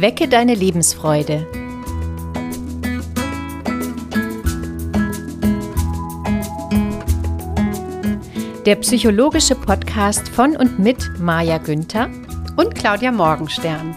Wecke deine Lebensfreude. Der psychologische Podcast von und mit Maja Günther und Claudia Morgenstern.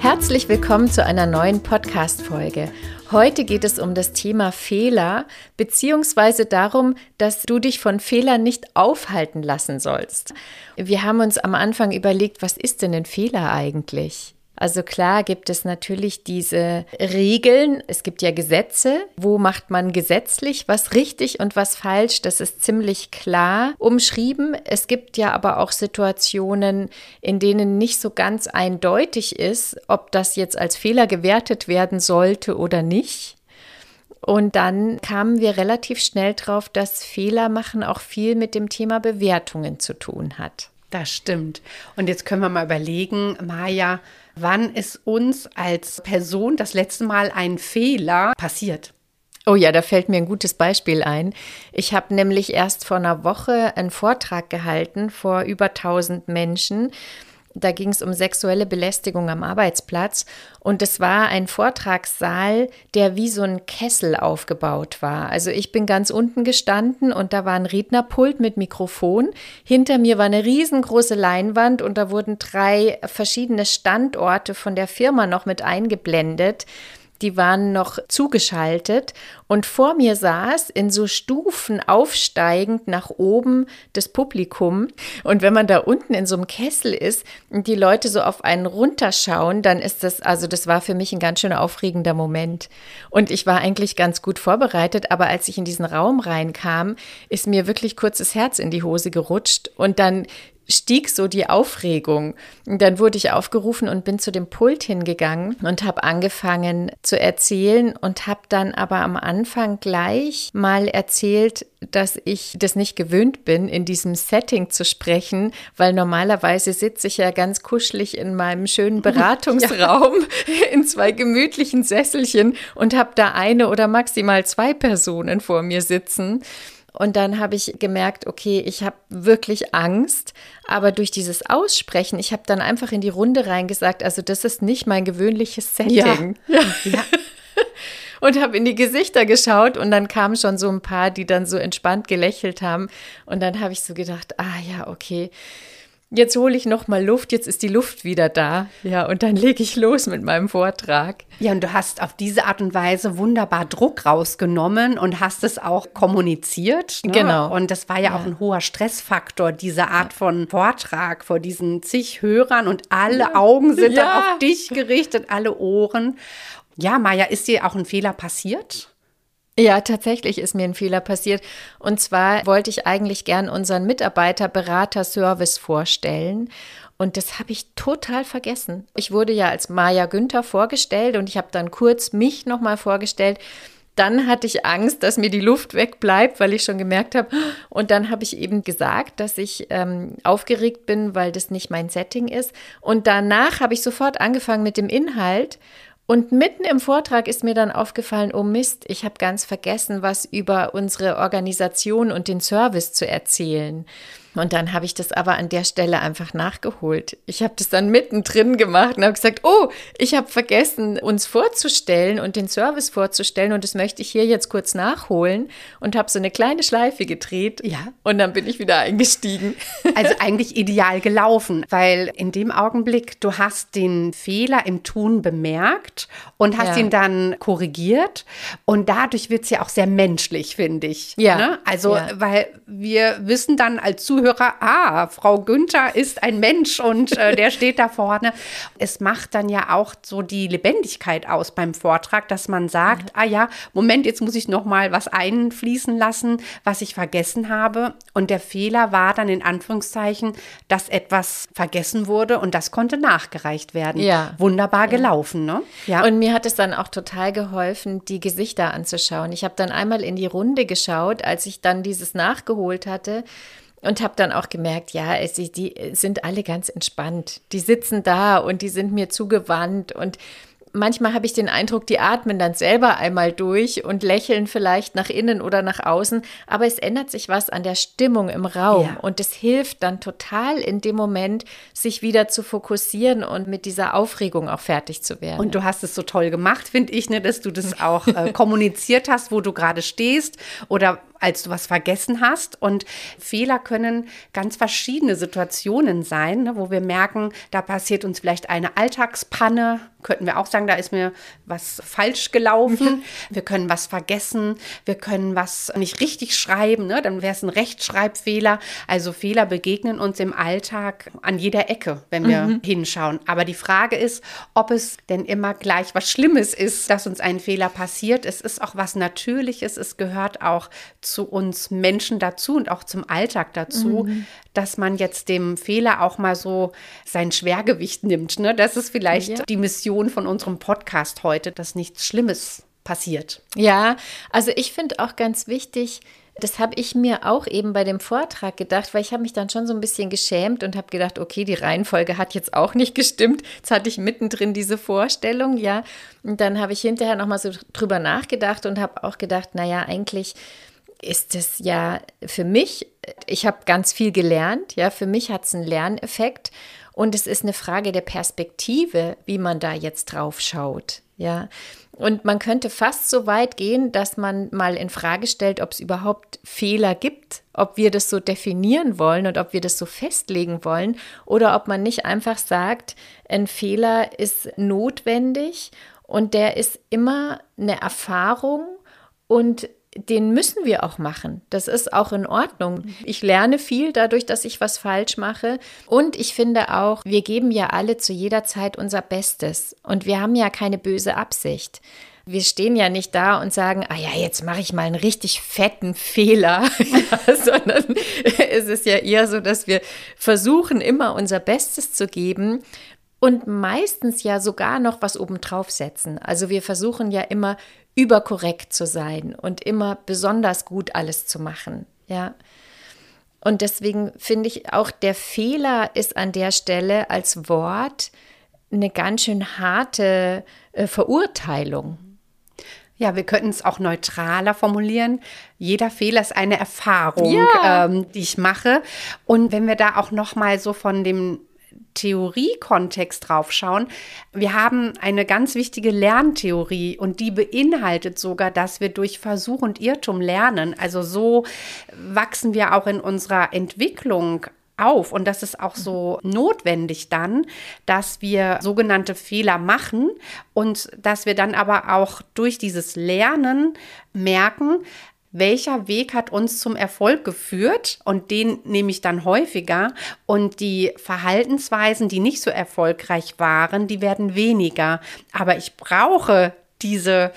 Herzlich willkommen zu einer neuen Podcast-Folge. Heute geht es um das Thema Fehler, beziehungsweise darum, dass du dich von Fehlern nicht aufhalten lassen sollst. Wir haben uns am Anfang überlegt, was ist denn ein Fehler eigentlich? Also klar gibt es natürlich diese Regeln. Es gibt ja Gesetze. Wo macht man gesetzlich was richtig und was falsch? Das ist ziemlich klar umschrieben. Es gibt ja aber auch Situationen, in denen nicht so ganz eindeutig ist, ob das jetzt als Fehler gewertet werden sollte oder nicht. Und dann kamen wir relativ schnell drauf, dass Fehler machen auch viel mit dem Thema Bewertungen zu tun hat. Das stimmt. Und jetzt können wir mal überlegen, Maja, Wann ist uns als Person das letzte Mal ein Fehler passiert? Oh ja, da fällt mir ein gutes Beispiel ein. Ich habe nämlich erst vor einer Woche einen Vortrag gehalten vor über 1000 Menschen da ging es um sexuelle Belästigung am Arbeitsplatz. Und es war ein Vortragssaal, der wie so ein Kessel aufgebaut war. Also ich bin ganz unten gestanden und da war ein Rednerpult mit Mikrofon. Hinter mir war eine riesengroße Leinwand und da wurden drei verschiedene Standorte von der Firma noch mit eingeblendet die waren noch zugeschaltet und vor mir saß in so Stufen aufsteigend nach oben das Publikum. Und wenn man da unten in so einem Kessel ist und die Leute so auf einen runterschauen, dann ist das, also das war für mich ein ganz schön aufregender Moment. Und ich war eigentlich ganz gut vorbereitet, aber als ich in diesen Raum reinkam, ist mir wirklich kurzes Herz in die Hose gerutscht und dann stieg so die Aufregung. Und dann wurde ich aufgerufen und bin zu dem Pult hingegangen und habe angefangen zu erzählen und habe dann aber am Anfang gleich mal erzählt, dass ich das nicht gewöhnt bin, in diesem Setting zu sprechen, weil normalerweise sitze ich ja ganz kuschelig in meinem schönen Beratungsraum ja. in zwei gemütlichen Sesselchen und habe da eine oder maximal zwei Personen vor mir sitzen. Und dann habe ich gemerkt, okay, ich habe wirklich Angst, aber durch dieses Aussprechen, ich habe dann einfach in die Runde reingesagt, also das ist nicht mein gewöhnliches Setting. Ja. ja. und habe in die Gesichter geschaut und dann kamen schon so ein paar, die dann so entspannt gelächelt haben und dann habe ich so gedacht, ah ja, okay jetzt hole ich noch mal Luft, jetzt ist die Luft wieder da. Ja, und dann lege ich los mit meinem Vortrag. Ja, und du hast auf diese Art und Weise wunderbar Druck rausgenommen und hast es auch kommuniziert. Ne? Genau. Und das war ja, ja, auch ein hoher Stressfaktor, diese Art von Vortrag vor diesen zig Hörern und alle ja. Augen sind ja. dann auf dich gerichtet, alle Ohren. Ja, Maja, ist dir auch ein Fehler passiert? Ja, tatsächlich ist mir ein Fehler passiert. Und zwar wollte ich eigentlich gern unseren Mitarbeiterberater-Service vorstellen. Und das habe ich total vergessen. Ich wurde ja als Maja Günther vorgestellt und ich habe dann kurz mich nochmal vorgestellt. Dann hatte ich Angst, dass mir die Luft wegbleibt, weil ich schon gemerkt habe. Und dann habe ich eben gesagt, dass ich ähm, aufgeregt bin, weil das nicht mein Setting ist. Und danach habe ich sofort angefangen mit dem Inhalt und mitten im Vortrag ist mir dann aufgefallen, oh Mist, ich habe ganz vergessen, was über unsere Organisation und den Service zu erzählen. Und dann habe ich das aber an der Stelle einfach nachgeholt. Ich habe das dann mittendrin gemacht und habe gesagt, oh, ich habe vergessen, uns vorzustellen und den Service vorzustellen und das möchte ich hier jetzt kurz nachholen und habe so eine kleine Schleife gedreht. Ja. Und dann bin ich wieder eingestiegen. Also eigentlich ideal gelaufen, weil in dem Augenblick, du hast den Fehler im Tun bemerkt und hast ja. ihn dann korrigiert und dadurch wird es ja auch sehr menschlich, finde ich. Ja. Ne? Also, ja. weil wir wissen dann als Zuhörer, Zuhörer, ah, Frau Günther ist ein Mensch und äh, der steht da vorne. Es macht dann ja auch so die Lebendigkeit aus beim Vortrag, dass man sagt, mhm. ah ja, Moment, jetzt muss ich noch mal was einfließen lassen, was ich vergessen habe. Und der Fehler war dann in Anführungszeichen, dass etwas vergessen wurde und das konnte nachgereicht werden. Ja. Wunderbar gelaufen, ne? Ja. Und mir hat es dann auch total geholfen, die Gesichter anzuschauen. Ich habe dann einmal in die Runde geschaut, als ich dann dieses nachgeholt hatte und habe dann auch gemerkt, ja, es, die sind alle ganz entspannt. Die sitzen da und die sind mir zugewandt und manchmal habe ich den Eindruck, die atmen dann selber einmal durch und lächeln vielleicht nach innen oder nach außen, aber es ändert sich was an der Stimmung im Raum ja. und es hilft dann total in dem Moment, sich wieder zu fokussieren und mit dieser Aufregung auch fertig zu werden. Und du hast es so toll gemacht, finde ich, ne, dass du das auch äh, kommuniziert hast, wo du gerade stehst oder als du was vergessen hast. Und Fehler können ganz verschiedene Situationen sein, ne, wo wir merken, da passiert uns vielleicht eine Alltagspanne, könnten wir auch sagen, da ist mir was falsch gelaufen. Mhm. Wir können was vergessen, wir können was nicht richtig schreiben, ne? dann wäre es ein Rechtschreibfehler. Also Fehler begegnen uns im Alltag an jeder Ecke, wenn wir mhm. hinschauen. Aber die Frage ist, ob es denn immer gleich was Schlimmes ist, dass uns ein Fehler passiert. Es ist auch was Natürliches, es gehört auch zu uns Menschen dazu und auch zum Alltag dazu, mhm. dass man jetzt dem Fehler auch mal so sein Schwergewicht nimmt. Ne? Das ist vielleicht ja. die Mission Mission von unserem Podcast heute, dass nichts Schlimmes passiert. Ja, also ich finde auch ganz wichtig, das habe ich mir auch eben bei dem Vortrag gedacht, weil ich habe mich dann schon so ein bisschen geschämt und habe gedacht, okay, die Reihenfolge hat jetzt auch nicht gestimmt. Jetzt hatte ich mittendrin diese Vorstellung, ja. Und dann habe ich hinterher nochmal so drüber nachgedacht und habe auch gedacht, naja, eigentlich ist es ja für mich, ich habe ganz viel gelernt, ja, für mich hat es einen Lerneffekt und es ist eine Frage der Perspektive, wie man da jetzt drauf schaut. Ja. Und man könnte fast so weit gehen, dass man mal in Frage stellt, ob es überhaupt Fehler gibt, ob wir das so definieren wollen und ob wir das so festlegen wollen oder ob man nicht einfach sagt, ein Fehler ist notwendig und der ist immer eine Erfahrung und den müssen wir auch machen. Das ist auch in Ordnung. Ich lerne viel dadurch, dass ich was falsch mache. Und ich finde auch, wir geben ja alle zu jeder Zeit unser Bestes. Und wir haben ja keine böse Absicht. Wir stehen ja nicht da und sagen, ah ja, jetzt mache ich mal einen richtig fetten Fehler, sondern es ist ja eher so, dass wir versuchen, immer unser Bestes zu geben und meistens ja sogar noch was obendrauf setzen. Also wir versuchen ja immer überkorrekt zu sein und immer besonders gut alles zu machen. Ja. Und deswegen finde ich auch, der Fehler ist an der Stelle als Wort eine ganz schön harte äh, Verurteilung. Ja, wir könnten es auch neutraler formulieren. Jeder Fehler ist eine Erfahrung, ja. ähm, die ich mache. Und wenn wir da auch noch mal so von dem Theoriekontext draufschauen, wir haben eine ganz wichtige Lerntheorie und die beinhaltet sogar, dass wir durch Versuch und Irrtum lernen. Also so wachsen wir auch in unserer Entwicklung auf. Und das ist auch so notwendig dann, dass wir sogenannte Fehler machen und dass wir dann aber auch durch dieses Lernen merken, welcher Weg hat uns zum Erfolg geführt und den nehme ich dann häufiger und die Verhaltensweisen, die nicht so erfolgreich waren, die werden weniger. Aber ich brauche diese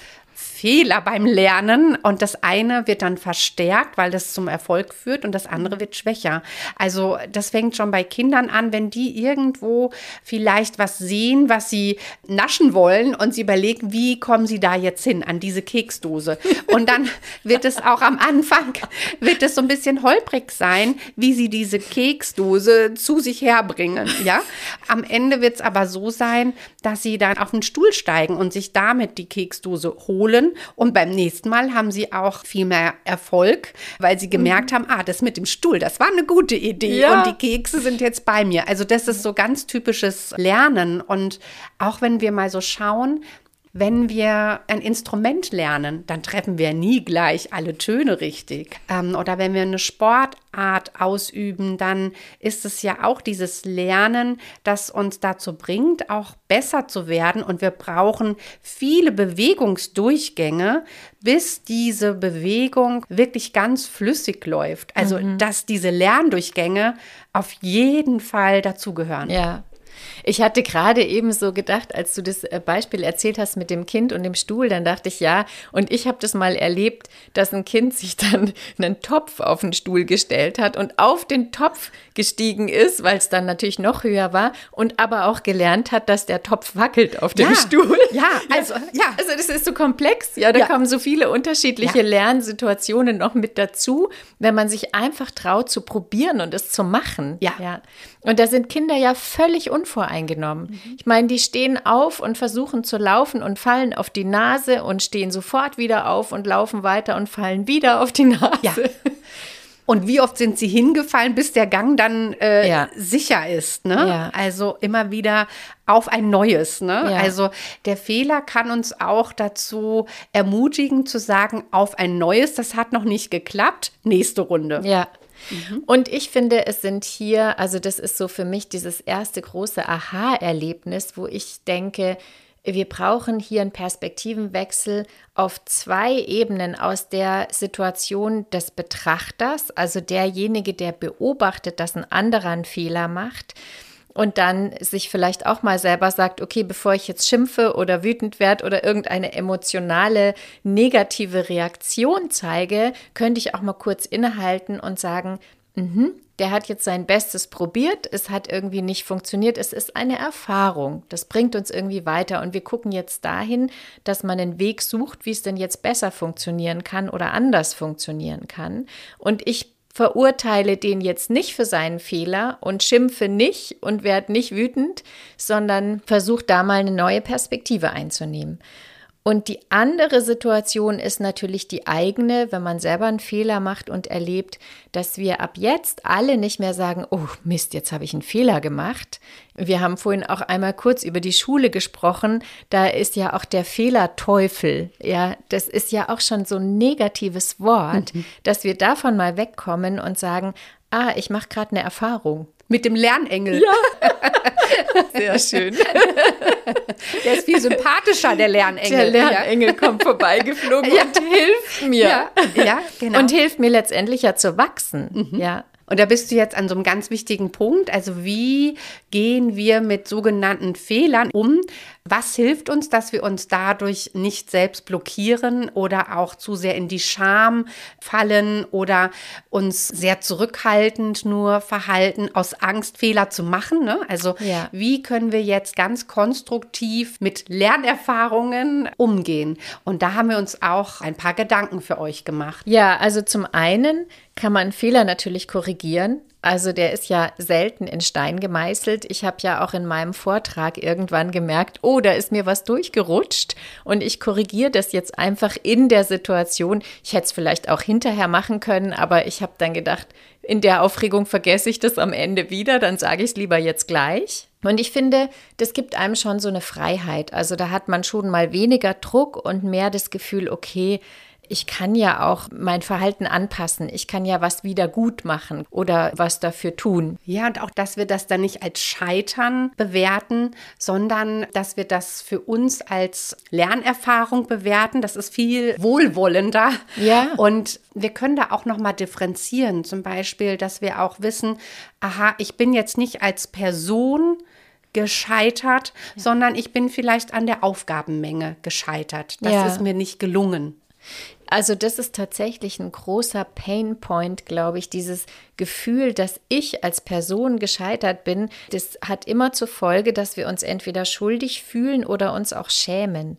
Fehler beim Lernen und das eine wird dann verstärkt, weil das zum Erfolg führt und das andere wird schwächer. Also das fängt schon bei Kindern an, wenn die irgendwo vielleicht was sehen, was sie naschen wollen und sie überlegen, wie kommen sie da jetzt hin an diese Keksdose. Und dann wird es auch am Anfang, wird es so ein bisschen holprig sein, wie sie diese Keksdose zu sich herbringen. Ja, am Ende wird es aber so sein, dass sie dann auf den Stuhl steigen und sich damit die Keksdose holen holen. Und beim nächsten Mal haben sie auch viel mehr Erfolg, weil sie gemerkt mhm. haben, ah, das mit dem Stuhl, das war eine gute Idee. Ja. Und die Kekse sind jetzt bei mir. Also das ist so ganz typisches Lernen. Und auch wenn wir mal so schauen, wenn wir ein Instrument lernen, dann treffen wir nie gleich alle Töne richtig. Ähm, oder wenn wir eine Sportart ausüben, dann ist es ja auch dieses Lernen, das uns dazu bringt, auch besser zu werden. Und wir brauchen viele Bewegungsdurchgänge, bis diese Bewegung wirklich ganz flüssig läuft. Also, mhm. dass diese Lerndurchgänge auf jeden Fall dazugehören. Ja, ich hatte gerade eben so gedacht, als du das äh, Beispiel erzählt hast mit dem Kind und dem Stuhl, dann dachte ich, ja, und ich habe das mal erlebt, dass ein Kind sich dann einen Topf auf den Stuhl gestellt hat und auf den Topf gestiegen ist, weil es dann natürlich noch höher war und aber auch gelernt hat, dass der Topf wackelt auf dem ja, Stuhl. Ja, also ja. Also das ist so komplex. Ja, da ja. kommen so viele unterschiedliche ja. Lernsituationen noch mit dazu, wenn man sich einfach traut zu probieren und es zu machen. Ja. ja. Und da sind Kinder ja völlig unvorbereitet unvoreingenommen. Mhm. Ich meine, die stehen auf und versuchen zu laufen und fallen auf die Nase und stehen sofort wieder auf und laufen weiter und fallen wieder auf die Nase. Ja. Und wie oft sind sie hingefallen, bis der Gang dann äh, ja. sicher ist? Ne? Ja. Also immer wieder auf ein neues. Ne? Ja. Also der Fehler kann uns auch dazu ermutigen zu sagen, auf ein neues, das hat noch nicht geklappt, nächste Runde. Ja. Mhm. Und ich finde, es sind hier, also das ist so für mich dieses erste große Aha-Erlebnis, wo ich denke, wir brauchen hier einen Perspektivenwechsel auf zwei Ebenen aus der Situation des Betrachters, also derjenige, der beobachtet, dass ein anderer einen Fehler macht und dann sich vielleicht auch mal selber sagt, okay, bevor ich jetzt schimpfe oder wütend werde oder irgendeine emotionale negative Reaktion zeige, könnte ich auch mal kurz innehalten und sagen, mhm, der hat jetzt sein Bestes probiert, es hat irgendwie nicht funktioniert, es ist eine Erfahrung, das bringt uns irgendwie weiter und wir gucken jetzt dahin, dass man einen Weg sucht, wie es denn jetzt besser funktionieren kann oder anders funktionieren kann. Und ich verurteile den jetzt nicht für seinen Fehler und schimpfe nicht und werde nicht wütend, sondern versuche da mal eine neue Perspektive einzunehmen. Und die andere Situation ist natürlich die eigene, wenn man selber einen Fehler macht und erlebt, dass wir ab jetzt alle nicht mehr sagen, oh Mist, jetzt habe ich einen Fehler gemacht. Wir haben vorhin auch einmal kurz über die Schule gesprochen. Da ist ja auch der Fehlerteufel. Ja, das ist ja auch schon so ein negatives Wort, mhm. dass wir davon mal wegkommen und sagen, ah, ich mache gerade eine Erfahrung. Mit dem Lernengel. Ja. Sehr schön. Der ist viel sympathischer, der Lernengel. Der Lernengel ja. kommt vorbeigeflogen ja. und hilft mir. Ja, ja, genau. Und hilft mir letztendlich ja zu wachsen. Mhm. Ja. Und da bist du jetzt an so einem ganz wichtigen Punkt. Also wie gehen wir mit sogenannten Fehlern um? Was hilft uns, dass wir uns dadurch nicht selbst blockieren oder auch zu sehr in die Scham fallen oder uns sehr zurückhaltend nur verhalten aus Angst, Fehler zu machen? Ne? Also ja. wie können wir jetzt ganz konstruktiv mit Lernerfahrungen umgehen? Und da haben wir uns auch ein paar Gedanken für euch gemacht. Ja, also zum einen kann man Fehler natürlich korrigieren. Also der ist ja selten in Stein gemeißelt. Ich habe ja auch in meinem Vortrag irgendwann gemerkt, oh, da ist mir was durchgerutscht und ich korrigiere das jetzt einfach in der Situation. Ich hätte es vielleicht auch hinterher machen können, aber ich habe dann gedacht, in der Aufregung vergesse ich das am Ende wieder, dann sage ich es lieber jetzt gleich. Und ich finde, das gibt einem schon so eine Freiheit. Also da hat man schon mal weniger Druck und mehr das Gefühl, okay, ich kann ja auch mein Verhalten anpassen. Ich kann ja was wieder gut machen oder was dafür tun. Ja, und auch, dass wir das dann nicht als Scheitern bewerten, sondern dass wir das für uns als Lernerfahrung bewerten. Das ist viel wohlwollender. Ja. Und wir können da auch noch mal differenzieren. Zum Beispiel, dass wir auch wissen, aha, ich bin jetzt nicht als Person gescheitert, ja. sondern ich bin vielleicht an der Aufgabenmenge gescheitert. Das ja. ist mir nicht gelungen. Also das ist tatsächlich ein großer Painpoint, glaube ich, dieses Gefühl, dass ich als Person gescheitert bin, das hat immer zur Folge, dass wir uns entweder schuldig fühlen oder uns auch schämen.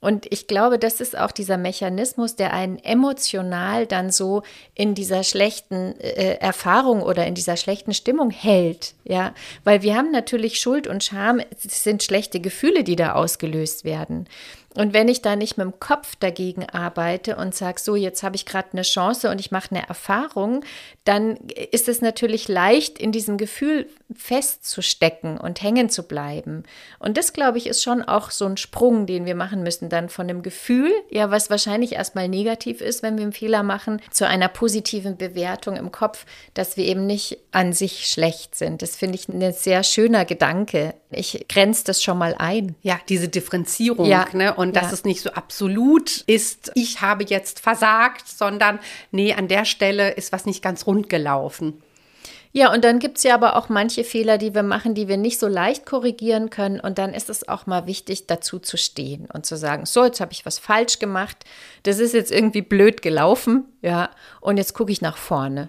Und ich glaube, das ist auch dieser Mechanismus, der einen emotional dann so in dieser schlechten äh, Erfahrung oder in dieser schlechten Stimmung hält. Ja, weil wir haben natürlich Schuld und Scham, es sind schlechte Gefühle, die da ausgelöst werden. Und wenn ich da nicht mit dem Kopf dagegen arbeite und sage, so, jetzt habe ich gerade eine Chance und ich mache eine Erfahrung, dann ist es natürlich leicht, in diesem Gefühl festzustecken und hängen zu bleiben. Und das, glaube ich, ist schon auch so ein Sprung, den wir machen müssen, dann von dem Gefühl, ja, was wahrscheinlich erstmal negativ ist, wenn wir einen Fehler machen, zu einer positiven Bewertung im Kopf, dass wir eben nicht an sich schlecht sind. Das finde ich ein sehr schöner Gedanke. Ich grenze das schon mal ein. Ja, diese Differenzierung, ja. ne? Und dass ja. es nicht so absolut ist, ich habe jetzt versagt, sondern nee, an der Stelle ist was nicht ganz rund gelaufen. Ja, und dann gibt es ja aber auch manche Fehler, die wir machen, die wir nicht so leicht korrigieren können. Und dann ist es auch mal wichtig, dazu zu stehen und zu sagen, so, jetzt habe ich was falsch gemacht. Das ist jetzt irgendwie blöd gelaufen, ja, und jetzt gucke ich nach vorne.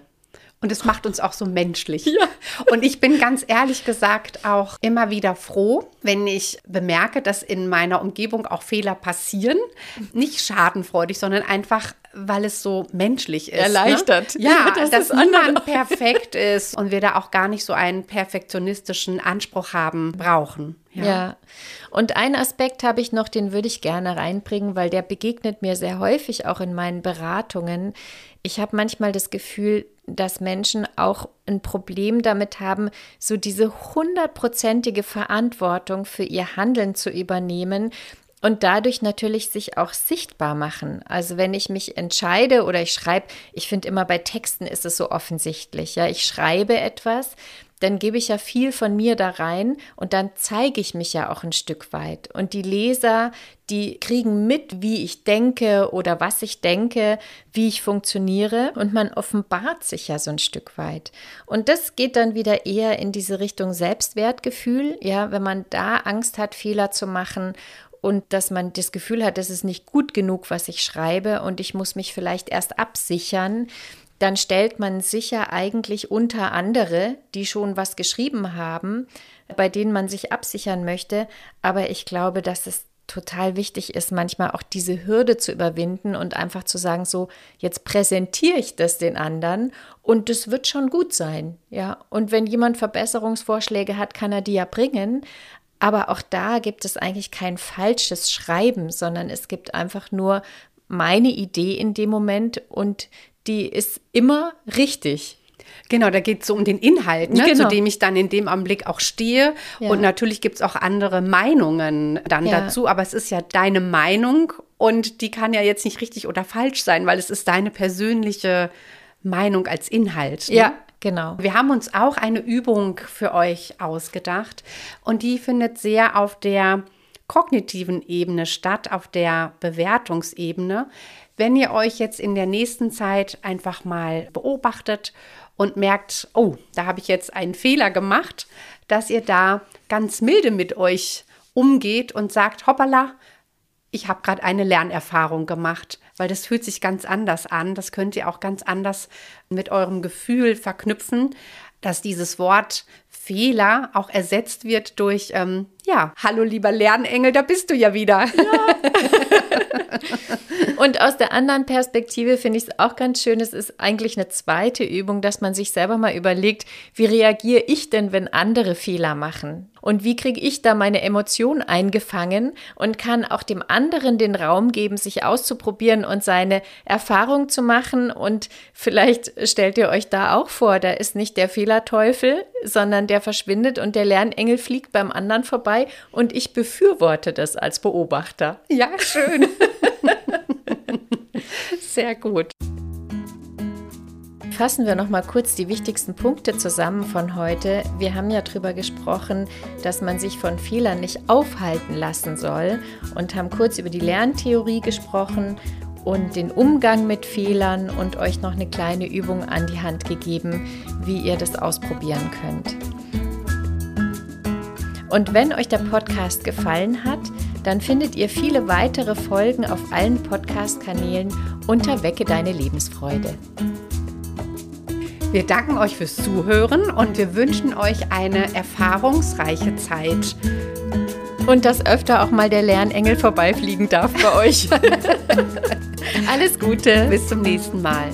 Und es macht uns auch so menschlich. Ja. Und ich bin ganz ehrlich gesagt auch immer wieder froh, wenn ich bemerke, dass in meiner Umgebung auch Fehler passieren. Nicht schadenfreudig, sondern einfach weil es so menschlich ist. Ne? Erleichtert. Ne? Ja, das dass niemand perfekt ist und wir da auch gar nicht so einen perfektionistischen Anspruch haben brauchen. Ja. ja. Und einen Aspekt habe ich noch, den würde ich gerne reinbringen, weil der begegnet mir sehr häufig auch in meinen Beratungen. Ich habe manchmal das Gefühl, dass Menschen auch ein Problem damit haben, so diese hundertprozentige Verantwortung für ihr Handeln zu übernehmen und dadurch natürlich sich auch sichtbar machen. Also wenn ich mich entscheide oder ich schreibe, ich finde immer bei Texten ist es so offensichtlich, ja, ich schreibe etwas, dann gebe ich ja viel von mir da rein und dann zeige ich mich ja auch ein Stück weit. Und die Leser, die kriegen mit, wie ich denke oder was ich denke, wie ich funktioniere und man offenbart sich ja so ein Stück weit. Und das geht dann wieder eher in diese Richtung Selbstwertgefühl, ja, wenn man da Angst hat, Fehler zu machen und dass man das Gefühl hat, das ist nicht gut genug, was ich schreibe und ich muss mich vielleicht erst absichern, dann stellt man sicher eigentlich unter andere, die schon was geschrieben haben, bei denen man sich absichern möchte. Aber ich glaube, dass es total wichtig ist, manchmal auch diese Hürde zu überwinden und einfach zu sagen, so, jetzt präsentiere ich das den anderen und das wird schon gut sein. Ja, und wenn jemand Verbesserungsvorschläge hat, kann er die ja bringen. Aber auch da gibt es eigentlich kein falsches Schreiben, sondern es gibt einfach nur meine Idee in dem Moment und die ist immer richtig. Genau, da geht es so um den Inhalt, ne, genau. zu dem ich dann in dem Augenblick auch stehe. Ja. Und natürlich gibt es auch andere Meinungen dann ja. dazu, aber es ist ja deine Meinung und die kann ja jetzt nicht richtig oder falsch sein, weil es ist deine persönliche Meinung als Inhalt. Ne? Ja, Genau. Wir haben uns auch eine Übung für euch ausgedacht und die findet sehr auf der kognitiven Ebene statt, auf der Bewertungsebene. Wenn ihr euch jetzt in der nächsten Zeit einfach mal beobachtet und merkt, oh, da habe ich jetzt einen Fehler gemacht, dass ihr da ganz milde mit euch umgeht und sagt, hoppala, ich habe gerade eine Lernerfahrung gemacht, weil das fühlt sich ganz anders an. Das könnt ihr auch ganz anders mit eurem Gefühl verknüpfen, dass dieses Wort Fehler auch ersetzt wird durch, ähm, ja, hallo lieber Lernengel, da bist du ja wieder. Ja. Und aus der anderen Perspektive finde ich es auch ganz schön, es ist eigentlich eine zweite Übung, dass man sich selber mal überlegt, wie reagiere ich denn, wenn andere Fehler machen? Und wie kriege ich da meine Emotionen eingefangen und kann auch dem anderen den Raum geben, sich auszuprobieren und seine Erfahrung zu machen. Und vielleicht stellt ihr euch da auch vor, da ist nicht der Fehlerteufel, sondern der verschwindet und der Lernengel fliegt beim anderen vorbei und ich befürworte das als Beobachter. Ja, schön. Sehr gut. Fassen wir noch mal kurz die wichtigsten Punkte zusammen von heute. Wir haben ja darüber gesprochen, dass man sich von Fehlern nicht aufhalten lassen soll und haben kurz über die Lerntheorie gesprochen und den Umgang mit Fehlern und euch noch eine kleine Übung an die Hand gegeben, wie ihr das ausprobieren könnt. Und wenn euch der Podcast gefallen hat, dann findet ihr viele weitere Folgen auf allen Podcast-Kanälen unter Wecke deine Lebensfreude. Wir danken euch fürs Zuhören und wir wünschen euch eine erfahrungsreiche Zeit. Und dass öfter auch mal der Lernengel vorbeifliegen darf bei euch. Alles Gute. Bis zum nächsten Mal.